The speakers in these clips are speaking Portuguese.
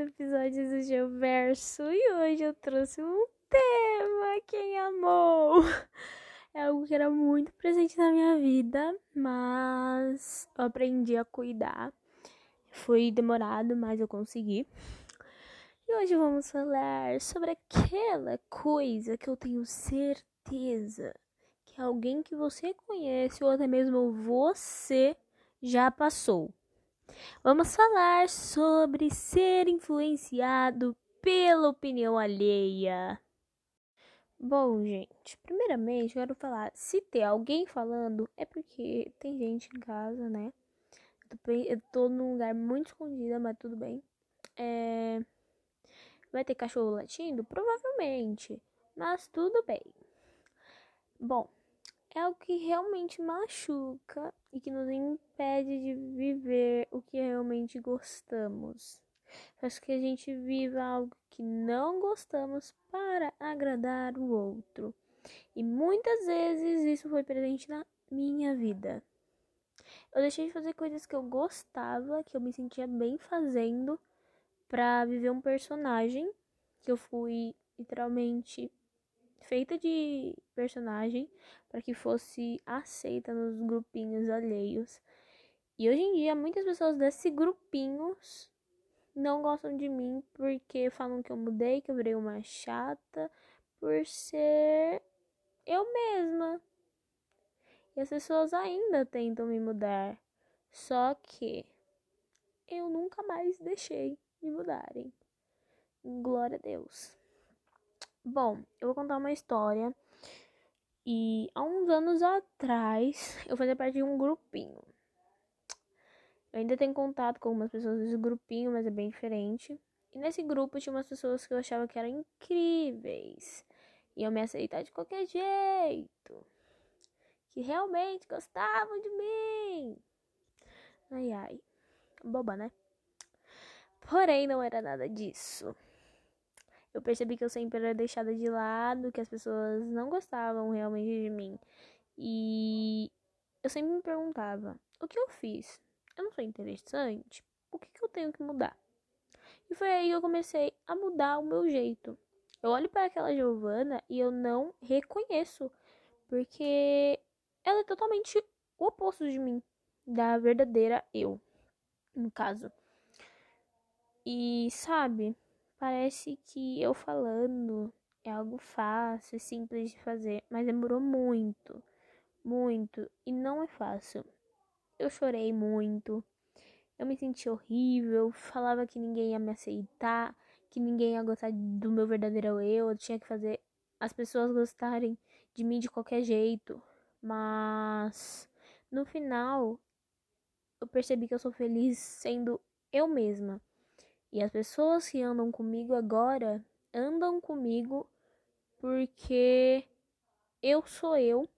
segundo episódio do Geoverso e hoje eu trouxe um tema, quem amou? É algo que era muito presente na minha vida, mas eu aprendi a cuidar. Foi demorado, mas eu consegui. E hoje vamos falar sobre aquela coisa que eu tenho certeza que alguém que você conhece ou até mesmo você já passou. Vamos falar sobre ser influenciado pela opinião alheia. Bom, gente, primeiramente quero falar, se tem alguém falando, é porque tem gente em casa, né? Eu tô, eu tô num lugar muito escondido, mas tudo bem. É... Vai ter cachorro latindo? Provavelmente, mas tudo bem. Bom, é algo que realmente machuca e que nos impede de viver o que realmente gostamos. Faz que a gente viva algo que não gostamos para agradar o outro. E muitas vezes isso foi presente na minha vida. Eu deixei de fazer coisas que eu gostava, que eu me sentia bem fazendo, para viver um personagem que eu fui literalmente feita de personagem para que fosse aceita nos grupinhos alheios. E hoje em dia, muitas pessoas desses grupinhos não gostam de mim porque falam que eu mudei, que eu virei uma chata por ser eu mesma. E as pessoas ainda tentam me mudar. Só que eu nunca mais deixei me mudarem. Glória a Deus. Bom, eu vou contar uma história. E há uns anos atrás, eu fazia parte de um grupinho. Eu ainda tenho contato com algumas pessoas desse grupinho, mas é bem diferente. E nesse grupo tinha umas pessoas que eu achava que eram incríveis. Iam me aceitar de qualquer jeito. Que realmente gostavam de mim. Ai ai. Boba, né? Porém, não era nada disso eu percebi que eu sempre era deixada de lado, que as pessoas não gostavam realmente de mim. E eu sempre me perguntava: o que eu fiz? Eu não sou interessante? O que, que eu tenho que mudar? E foi aí que eu comecei a mudar o meu jeito. Eu olho para aquela Giovana e eu não reconheço, porque ela é totalmente o oposto de mim, da verdadeira eu, no caso. E sabe, Parece que eu falando é algo fácil e simples de fazer, mas demorou muito, muito e não é fácil. Eu chorei muito, eu me senti horrível, falava que ninguém ia me aceitar, que ninguém ia gostar do meu verdadeiro eu, eu tinha que fazer as pessoas gostarem de mim de qualquer jeito. Mas no final eu percebi que eu sou feliz sendo eu mesma. E as pessoas que andam comigo agora andam comigo porque eu sou eu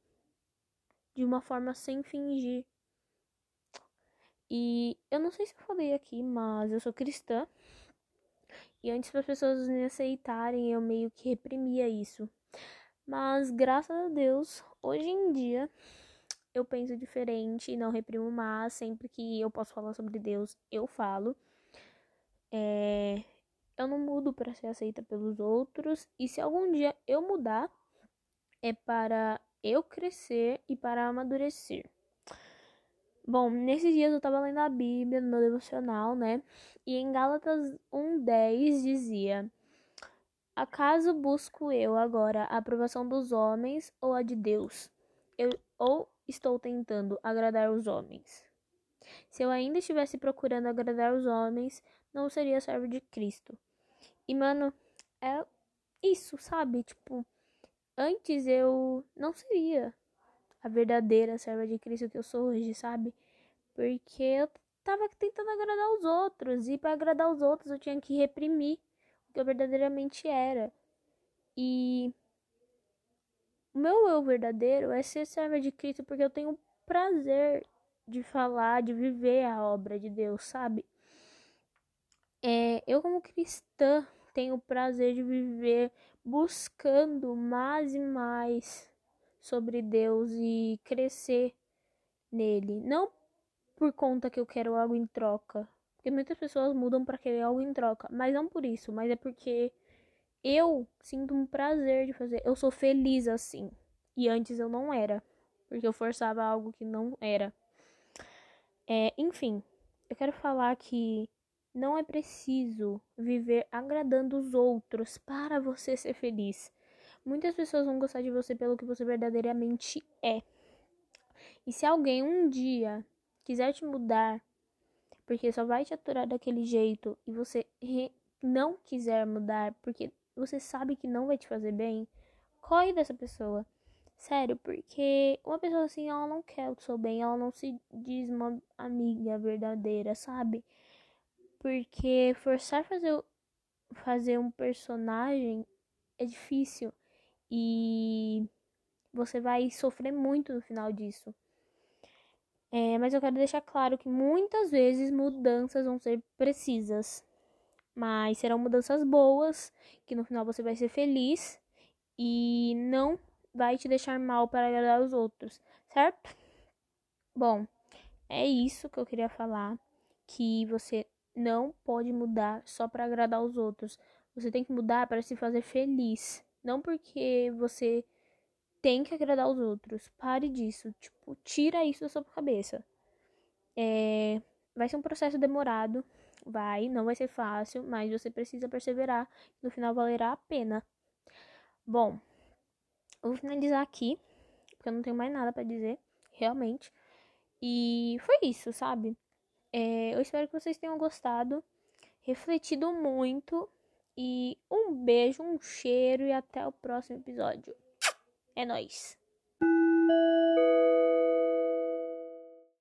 de uma forma sem fingir. E eu não sei se eu falei aqui, mas eu sou cristã. E antes para as pessoas me aceitarem, eu meio que reprimia isso. Mas graças a Deus, hoje em dia eu penso diferente não reprimo mais. Sempre que eu posso falar sobre Deus, eu falo. É, eu não mudo para ser aceita pelos outros. E se algum dia eu mudar, é para eu crescer e para amadurecer. Bom, nesses dias eu estava lendo a Bíblia no meu devocional, né? E em Gálatas 1:10 dizia: Acaso busco eu agora a aprovação dos homens ou a de Deus? Eu ou estou tentando agradar os homens? Se eu ainda estivesse procurando agradar os homens, não seria servo de Cristo. E, mano, é isso, sabe? Tipo, antes eu não seria a verdadeira serva de Cristo que eu sou hoje, sabe? Porque eu tava tentando agradar os outros. E para agradar os outros eu tinha que reprimir o que eu verdadeiramente era. E o meu eu verdadeiro é ser serva de Cristo porque eu tenho prazer de falar, de viver a obra de Deus, sabe? É, eu, como cristã, tenho o prazer de viver buscando mais e mais sobre Deus e crescer nele. Não por conta que eu quero algo em troca, Porque muitas pessoas mudam para querer algo em troca. Mas não por isso, mas é porque eu sinto um prazer de fazer. Eu sou feliz assim. E antes eu não era. Porque eu forçava algo que não era. É, enfim, eu quero falar que não é preciso viver agradando os outros para você ser feliz. Muitas pessoas vão gostar de você pelo que você verdadeiramente é. E se alguém um dia quiser te mudar, porque só vai te aturar daquele jeito e você não quiser mudar porque você sabe que não vai te fazer bem, corre dessa pessoa. Sério, porque uma pessoa assim, ela não quer o seu bem, ela não se diz uma amiga verdadeira, sabe? Porque forçar fazer fazer um personagem é difícil e você vai sofrer muito no final disso. É, mas eu quero deixar claro que muitas vezes mudanças vão ser precisas, mas serão mudanças boas, que no final você vai ser feliz e não vai te deixar mal para agradar os outros, certo? Bom, é isso que eu queria falar, que você não pode mudar só para agradar os outros. Você tem que mudar para se fazer feliz, não porque você tem que agradar os outros. Pare disso, tipo, tira isso da sua cabeça. É, vai ser um processo demorado, vai, não vai ser fácil, mas você precisa perseverar, no final valerá a pena. Bom, eu vou finalizar aqui, porque eu não tenho mais nada para dizer, realmente. E foi isso, sabe? É, eu espero que vocês tenham gostado, refletido muito. E um beijo, um cheiro e até o próximo episódio. É nóis!